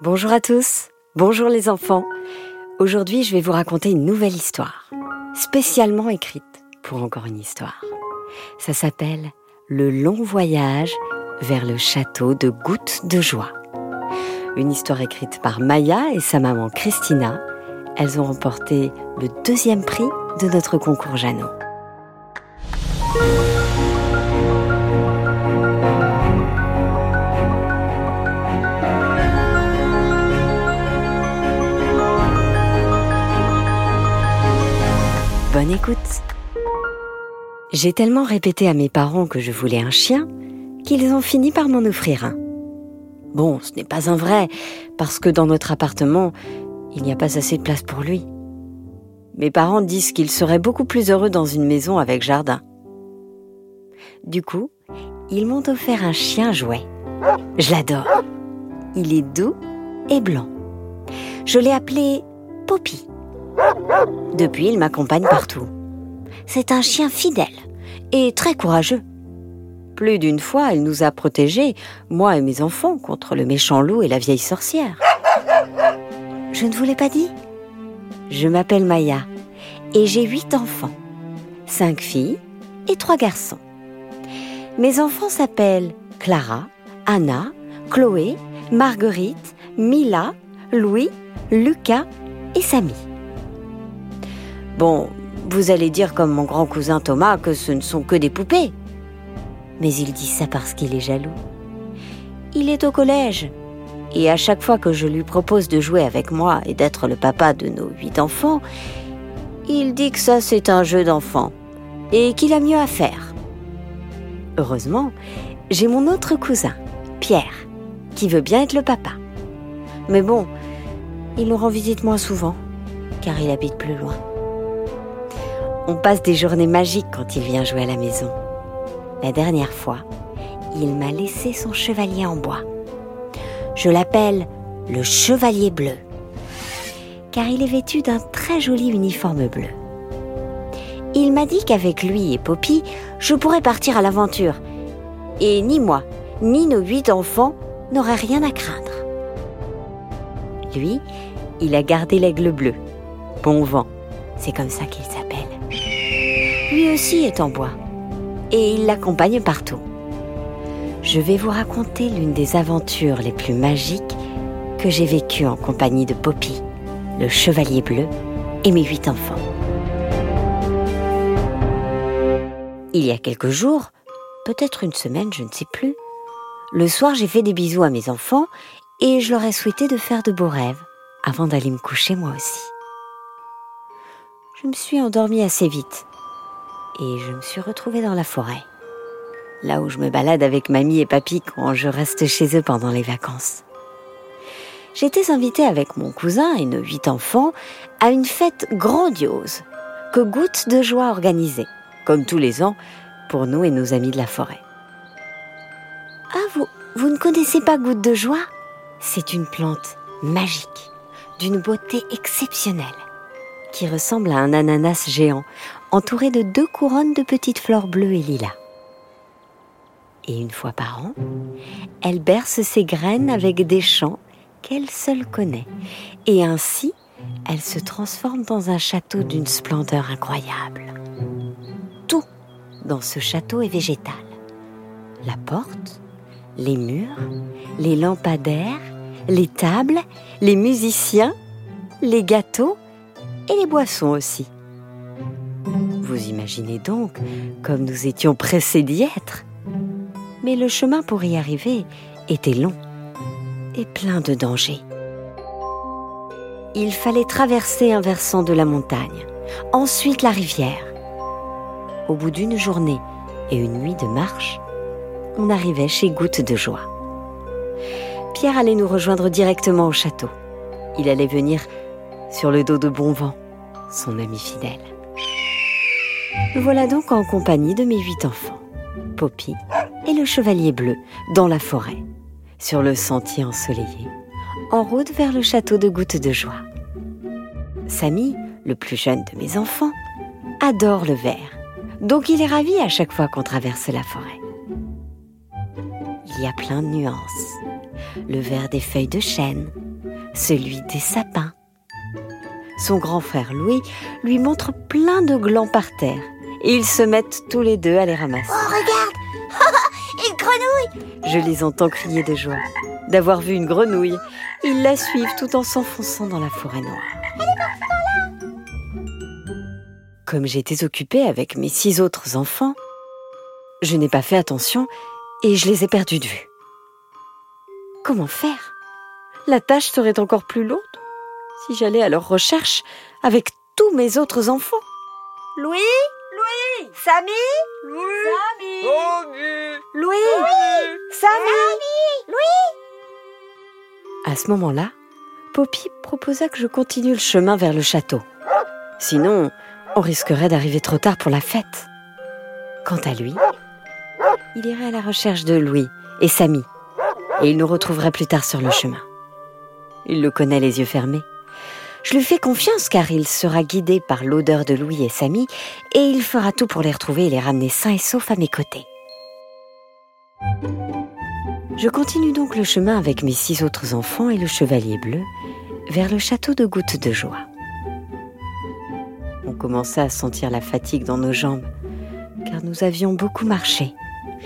Bonjour à tous, bonjour les enfants. Aujourd'hui, je vais vous raconter une nouvelle histoire, spécialement écrite pour encore une histoire. Ça s'appelle Le long voyage vers le château de Gouttes de joie. Une histoire écrite par Maya et sa maman Christina. Elles ont remporté le deuxième prix de notre concours Jeannot. Bonne écoute. J'ai tellement répété à mes parents que je voulais un chien qu'ils ont fini par m'en offrir un. Bon, ce n'est pas un vrai, parce que dans notre appartement, il n'y a pas assez de place pour lui. Mes parents disent qu'il serait beaucoup plus heureux dans une maison avec jardin. Du coup, ils m'ont offert un chien jouet. Je l'adore. Il est doux et blanc. Je l'ai appelé Poppy. Depuis, il m'accompagne partout. C'est un chien fidèle et très courageux. Plus d'une fois, il nous a protégés, moi et mes enfants, contre le méchant loup et la vieille sorcière. Je ne vous l'ai pas dit? Je m'appelle Maya et j'ai huit enfants, cinq filles et trois garçons. Mes enfants s'appellent Clara, Anna, Chloé, Marguerite, Mila, Louis, Lucas et Samy. Bon, vous allez dire comme mon grand cousin Thomas que ce ne sont que des poupées. Mais il dit ça parce qu'il est jaloux. Il est au collège. Et à chaque fois que je lui propose de jouer avec moi et d'être le papa de nos huit enfants, il dit que ça c'est un jeu d'enfant et qu'il a mieux à faire. Heureusement, j'ai mon autre cousin, Pierre, qui veut bien être le papa. Mais bon, il nous rend visite moins souvent, car il habite plus loin. On passe des journées magiques quand il vient jouer à la maison. La dernière fois, il m'a laissé son chevalier en bois. Je l'appelle le chevalier bleu, car il est vêtu d'un très joli uniforme bleu. Il m'a dit qu'avec lui et Poppy, je pourrais partir à l'aventure. Et ni moi, ni nos huit enfants n'auraient rien à craindre. Lui, il a gardé l'aigle bleu. Bon vent, c'est comme ça qu'il s'appelle lui aussi est en bois et il l'accompagne partout. Je vais vous raconter l'une des aventures les plus magiques que j'ai vécues en compagnie de Poppy, le chevalier bleu et mes huit enfants. Il y a quelques jours, peut-être une semaine, je ne sais plus, le soir j'ai fait des bisous à mes enfants et je leur ai souhaité de faire de beaux rêves avant d'aller me coucher moi aussi. Je me suis endormie assez vite et je me suis retrouvée dans la forêt, là où je me balade avec mamie et papy quand je reste chez eux pendant les vacances. J'étais invitée avec mon cousin et nos huit enfants à une fête grandiose que Goutte de Joie organisait, comme tous les ans, pour nous et nos amis de la forêt. Ah, vous, vous ne connaissez pas Goutte de Joie? C'est une plante magique, d'une beauté exceptionnelle qui ressemble à un ananas géant, entouré de deux couronnes de petites fleurs bleues et lilas. Et une fois par an, elle berce ses graines avec des chants qu'elle seule connaît. Et ainsi, elle se transforme dans un château d'une splendeur incroyable. Tout dans ce château est végétal. La porte, les murs, les lampadaires, les tables, les musiciens, les gâteaux et les boissons aussi. Imaginez donc comme nous étions pressés d'y être. Mais le chemin pour y arriver était long et plein de dangers. Il fallait traverser un versant de la montagne, ensuite la rivière. Au bout d'une journée et une nuit de marche, on arrivait chez Goutte de Joie. Pierre allait nous rejoindre directement au château. Il allait venir sur le dos de Bonvent, son ami fidèle. Voilà donc en compagnie de mes huit enfants, Poppy et le chevalier bleu, dans la forêt, sur le sentier ensoleillé, en route vers le château de Goutte de Joie. Samy, le plus jeune de mes enfants, adore le vert, donc il est ravi à chaque fois qu'on traverse la forêt. Il y a plein de nuances. Le vert des feuilles de chêne, celui des sapins. Son grand frère Louis lui montre plein de glands par terre et ils se mettent tous les deux à les ramasser. Oh, regarde Une grenouille Je les entends crier de joie d'avoir vu une grenouille. Ils la suivent tout en s'enfonçant dans la forêt noire. Comme j'étais occupée avec mes six autres enfants, je n'ai pas fait attention et je les ai perdus de vue. Comment faire? La tâche serait encore plus lourde si j'allais à leur recherche avec tous mes autres enfants. Louis Louis Samy Louis Samy Louis Louis Samy Louis À ce moment-là, Poppy proposa que je continue le chemin vers le château. Sinon, on risquerait d'arriver trop tard pour la fête. Quant à lui, il irait à la recherche de Louis et Samy, et il nous retrouverait plus tard sur le chemin. Il le connaît les yeux fermés. Je lui fais confiance car il sera guidé par l'odeur de Louis et Samy, et il fera tout pour les retrouver et les ramener sains et saufs à mes côtés. Je continue donc le chemin avec mes six autres enfants et le chevalier bleu vers le château de Goutte de Joie. On commençait à sentir la fatigue dans nos jambes, car nous avions beaucoup marché,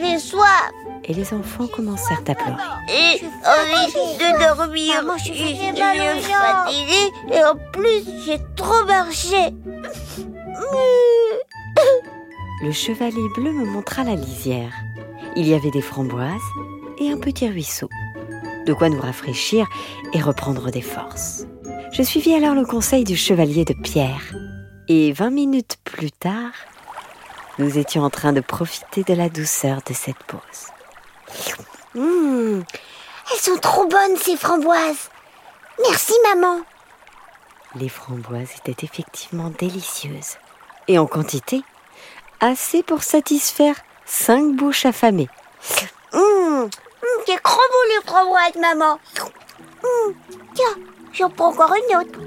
J'ai soif et les enfants commencèrent à pleurer. Et de dormir Maman, je suis fatiguée et en plus j'ai trop marché Le chevalier bleu me montra la lisière. Il y avait des framboises et un petit ruisseau. De quoi nous rafraîchir et reprendre des forces. Je suivis alors le conseil du chevalier de pierre. Et vingt minutes plus tard, nous étions en train de profiter de la douceur de cette pause. Mmh, elles sont trop bonnes ces framboises. Merci maman. Les framboises étaient effectivement délicieuses. Et en quantité, assez pour satisfaire cinq bouches affamées. Mmh, mmh, c'est trop les framboises maman. Mmh, tiens, j'en prends encore une autre.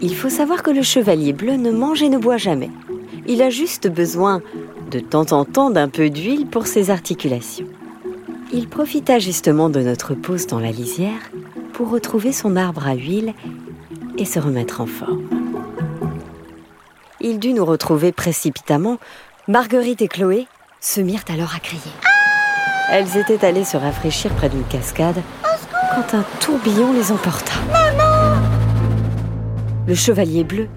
Il faut savoir que le chevalier bleu ne mange et ne boit jamais. Il a juste besoin de temps en temps d'un peu d'huile pour ses articulations. Il profita justement de notre pause dans la lisière pour retrouver son arbre à huile et se remettre en forme. Il dut nous retrouver précipitamment. Marguerite et Chloé se mirent alors à crier. Elles étaient allées se rafraîchir près d'une cascade quand un tourbillon les emporta. Le chevalier bleu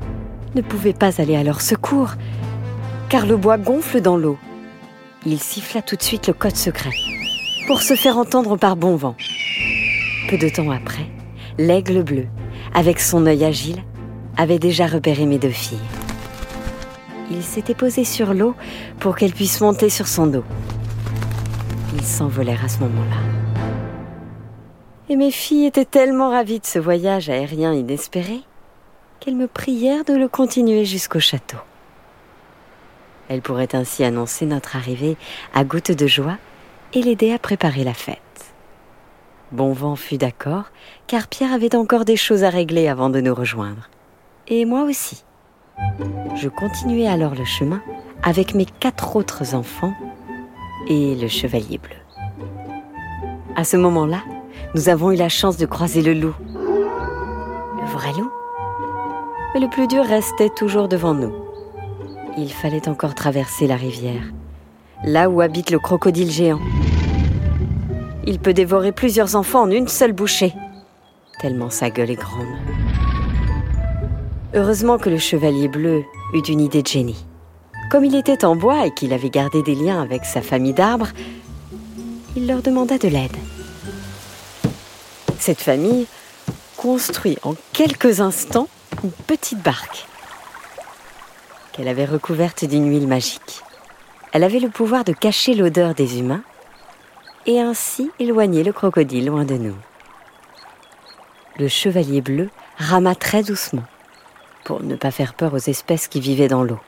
ne pouvait pas aller à leur secours, car le bois gonfle dans l'eau. Il siffla tout de suite le code secret, pour se faire entendre par bon vent. Peu de temps après, l'aigle bleu, avec son œil agile, avait déjà repéré mes deux filles. Il s'était posé sur l'eau pour qu'elles puissent monter sur son dos. Ils s'envolèrent à ce moment-là. Et mes filles étaient tellement ravies de ce voyage aérien inespéré qu'elles me prièrent de le continuer jusqu'au château. Elles pourraient ainsi annoncer notre arrivée à goutte de joie et l'aider à préparer la fête. Bonvent fut d'accord, car Pierre avait encore des choses à régler avant de nous rejoindre. Et moi aussi. Je continuai alors le chemin avec mes quatre autres enfants et le chevalier bleu. À ce moment-là, nous avons eu la chance de croiser le loup. Le vrai loup? Mais le plus dur restait toujours devant nous. Il fallait encore traverser la rivière, là où habite le crocodile géant. Il peut dévorer plusieurs enfants en une seule bouchée, tellement sa gueule est grande. Heureusement que le chevalier bleu eut une idée de génie. Comme il était en bois et qu'il avait gardé des liens avec sa famille d'arbres, il leur demanda de l'aide. Cette famille construit en quelques instants une petite barque qu'elle avait recouverte d'une huile magique. Elle avait le pouvoir de cacher l'odeur des humains et ainsi éloigner le crocodile loin de nous. Le chevalier bleu rama très doucement pour ne pas faire peur aux espèces qui vivaient dans l'eau.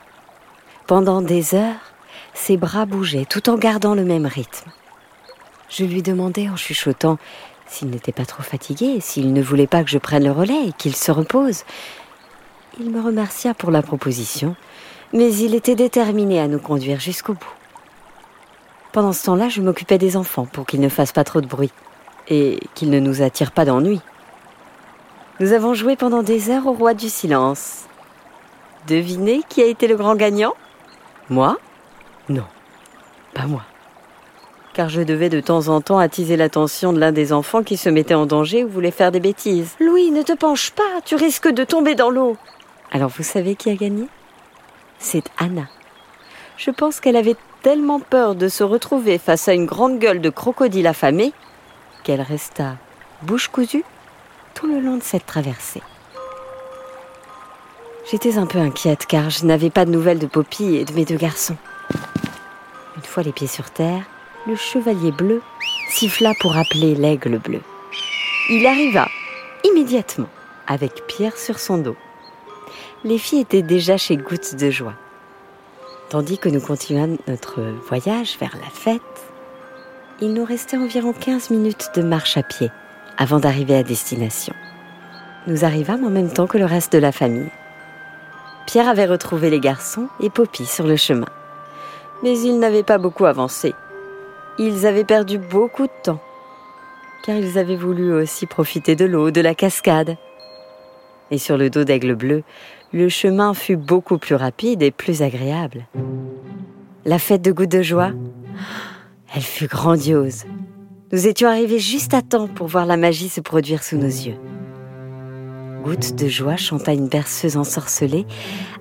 Pendant des heures, ses bras bougeaient tout en gardant le même rythme. Je lui demandai en chuchotant s'il n'était pas trop fatigué, s'il ne voulait pas que je prenne le relais et qu'il se repose. Il me remercia pour la proposition, mais il était déterminé à nous conduire jusqu'au bout. Pendant ce temps-là, je m'occupais des enfants pour qu'ils ne fassent pas trop de bruit. et qu'il ne nous attire pas d'ennui. Nous avons joué pendant des heures au roi du silence. Devinez qui a été le grand gagnant? Moi? Non, pas moi. Car je devais de temps en temps attiser l'attention de l'un des enfants qui se mettait en danger ou voulait faire des bêtises. Louis, ne te penche pas, tu risques de tomber dans l'eau. Alors vous savez qui a gagné? C'est Anna. Je pense qu'elle avait tellement peur de se retrouver face à une grande gueule de crocodile affamé qu'elle resta bouche cousue tout le long de cette traversée. J'étais un peu inquiète car je n'avais pas de nouvelles de Poppy et de mes deux garçons. Une fois les pieds sur terre, le chevalier bleu siffla pour appeler l'aigle bleu. Il arriva immédiatement avec Pierre sur son dos. Les filles étaient déjà chez Gouttes de joie. Tandis que nous continuions notre voyage vers la fête, il nous restait environ 15 minutes de marche à pied avant d'arriver à destination. Nous arrivâmes en même temps que le reste de la famille. Pierre avait retrouvé les garçons et Poppy sur le chemin. Mais ils n'avaient pas beaucoup avancé. Ils avaient perdu beaucoup de temps, car ils avaient voulu aussi profiter de l'eau, de la cascade. Et sur le dos d'Aigle Bleu, le chemin fut beaucoup plus rapide et plus agréable. La fête de Goutte de Joie, elle fut grandiose. Nous étions arrivés juste à temps pour voir la magie se produire sous nos yeux. Goutte de joie chanta une berceuse ensorcelée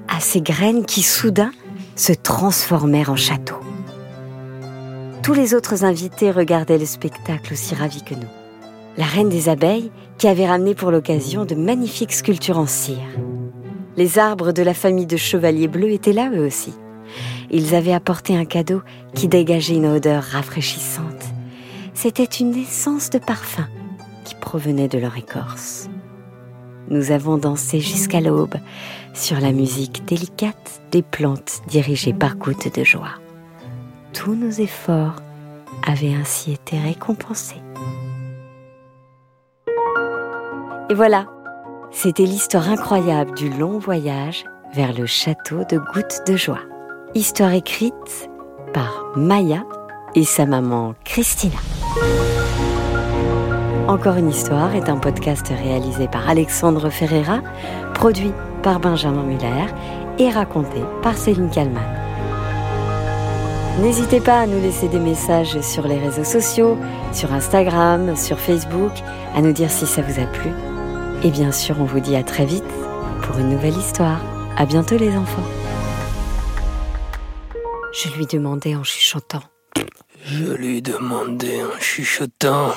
à ses graines qui soudain se transformèrent en château. Tous les autres invités regardaient le spectacle aussi ravis que nous. La reine des abeilles qui avait ramené pour l'occasion de magnifiques sculptures en cire. Les arbres de la famille de chevaliers bleus étaient là eux aussi. Ils avaient apporté un cadeau qui dégageait une odeur rafraîchissante. C'était une essence de parfum qui provenait de leur écorce. Nous avons dansé jusqu'à l'aube sur la musique délicate des plantes dirigées par gouttes de joie. Tous nos efforts avaient ainsi été récompensés. Et voilà, c'était l'histoire incroyable du long voyage vers le château de Gouttes de Joie. Histoire écrite par Maya et sa maman Christina. Encore une histoire est un podcast réalisé par Alexandre Ferreira, produit par Benjamin Muller et raconté par Céline Kallmann. N'hésitez pas à nous laisser des messages sur les réseaux sociaux, sur Instagram, sur Facebook, à nous dire si ça vous a plu. Et bien sûr, on vous dit à très vite pour une nouvelle histoire. À bientôt les enfants. Je lui demandais en chuchotant. Je lui demandais en chuchotant.